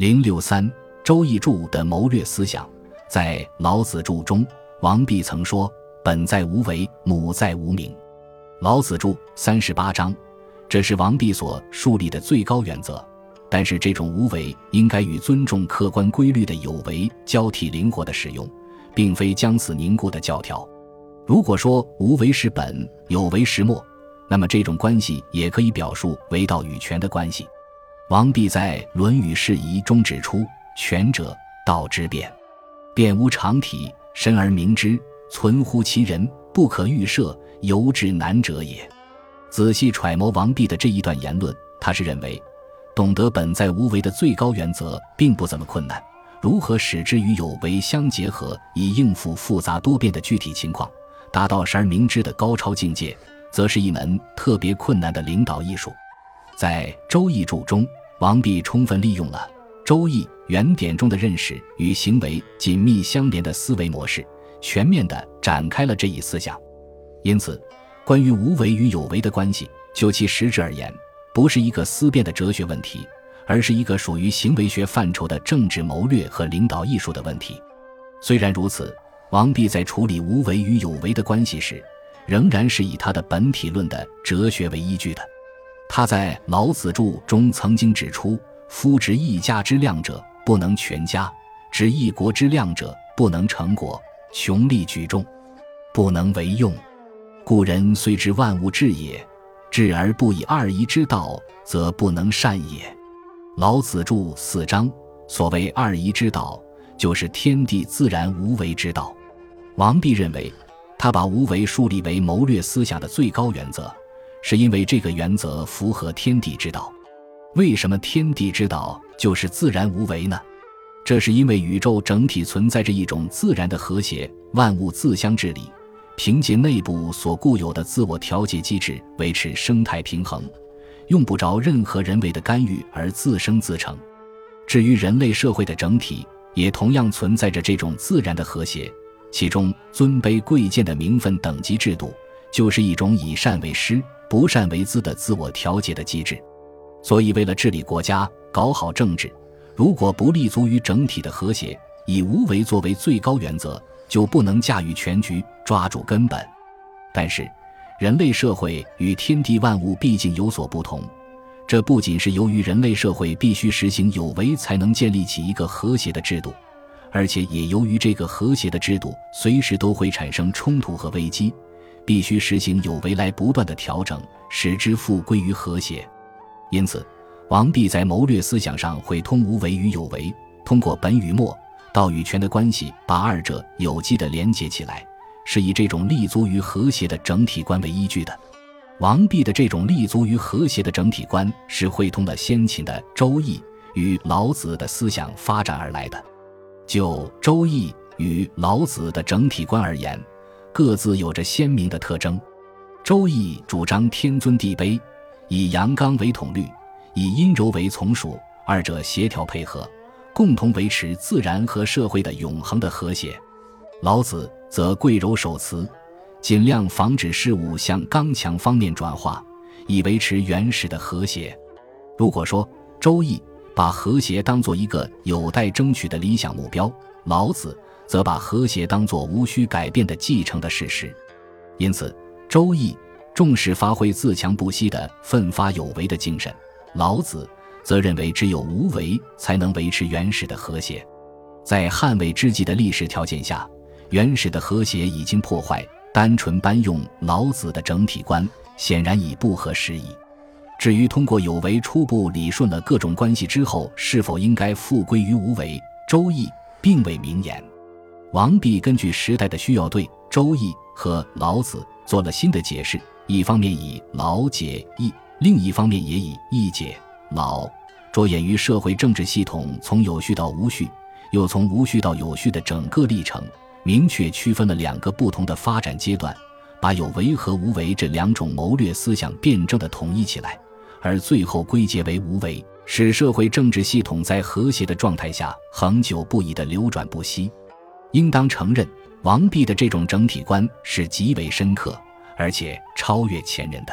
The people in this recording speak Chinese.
零六三《周易注》的谋略思想，在《老子注》中，王弼曾说：“本在无为，母在无名。”《老子注》三十八章，这是王弼所树立的最高原则。但是，这种无为应该与尊重客观规律的有为交替灵活的使用，并非将死凝固的教条。如果说无为是本，有为是末，那么这种关系也可以表述为道与权的关系。王弼在《论语释疑》中指出：“权者，道之变，变无常体，深而明之，存乎其人，不可预设，由之难者也。”仔细揣摩王弼的这一段言论，他是认为，懂得本在无为的最高原则并不怎么困难，如何使之与有为相结合，以应付复杂多变的具体情况，达到时而明之的高超境界，则是一门特别困难的领导艺术。在《周易注》中。王弼充分利用了《周易》原典中的认识与行为紧密相连的思维模式，全面地展开了这一思想。因此，关于无为与有为的关系，就其实质而言，不是一个思辨的哲学问题，而是一个属于行为学范畴的政治谋略和领导艺术的问题。虽然如此，王弼在处理无为与有为的关系时，仍然是以他的本体论的哲学为依据的。他在《老子注》中曾经指出：“夫执一家之量者，不能全家；执一国之量者，不能成国。穷力举众，不能为用。故人虽知万物至也，至而不以二仪之道，则不能善也。”《老子注》四章所谓二仪之道，就是天地自然无为之道。王弼认为，他把无为树立为谋略思想的最高原则。是因为这个原则符合天地之道。为什么天地之道就是自然无为呢？这是因为宇宙整体存在着一种自然的和谐，万物自相治理，凭借内部所固有的自我调节机制维持生态平衡，用不着任何人为的干预而自生自成。至于人类社会的整体，也同样存在着这种自然的和谐，其中尊卑贵贱的名分等级制度，就是一种以善为师。不善为资的自我调节的机制，所以为了治理国家、搞好政治，如果不立足于整体的和谐，以无为作为最高原则，就不能驾驭全局、抓住根本。但是，人类社会与天地万物毕竟有所不同，这不仅是由于人类社会必须实行有为才能建立起一个和谐的制度，而且也由于这个和谐的制度随时都会产生冲突和危机。必须实行有为来不断的调整，使之复归于和谐。因此，王弼在谋略思想上会通无为与有为，通过本与末、道与权的关系，把二者有机的连接起来，是以这种立足于和谐的整体观为依据的。王弼的这种立足于和谐的整体观，是会通了先秦的《周易》与老子的思想发展而来的。就《周易》与老子的整体观而言。各自有着鲜明的特征，《周易》主张天尊地卑，以阳刚为统律，以阴柔为从属，二者协调配合，共同维持自然和社会的永恒的和谐。老子则贵柔守慈，尽量防止事物向刚强方面转化，以维持原始的和谐。如果说《周易》把和谐当做一个有待争取的理想目标，老子。则把和谐当作无需改变的继承的事实，因此《周易》重视发挥自强不息的奋发有为的精神，老子则认为只有无为才能维持原始的和谐。在汉魏之际的历史条件下，原始的和谐已经破坏，单纯搬用老子的整体观显然已不合时宜。至于通过有为初步理顺了各种关系之后，是否应该复归于无为，《周易》并未明言。王弼根据时代的需要，对《周易》和老子做了新的解释。一方面以老解易，另一方面也以易解老，着眼于社会政治系统从有序到无序，又从无序到有序的整个历程，明确区分了两个不同的发展阶段，把有为和无为这两种谋略思想辩证的统一起来，而最后归结为无为，使社会政治系统在和谐的状态下恒久不已的流转不息。应当承认，王弼的这种整体观是极为深刻，而且超越前人的。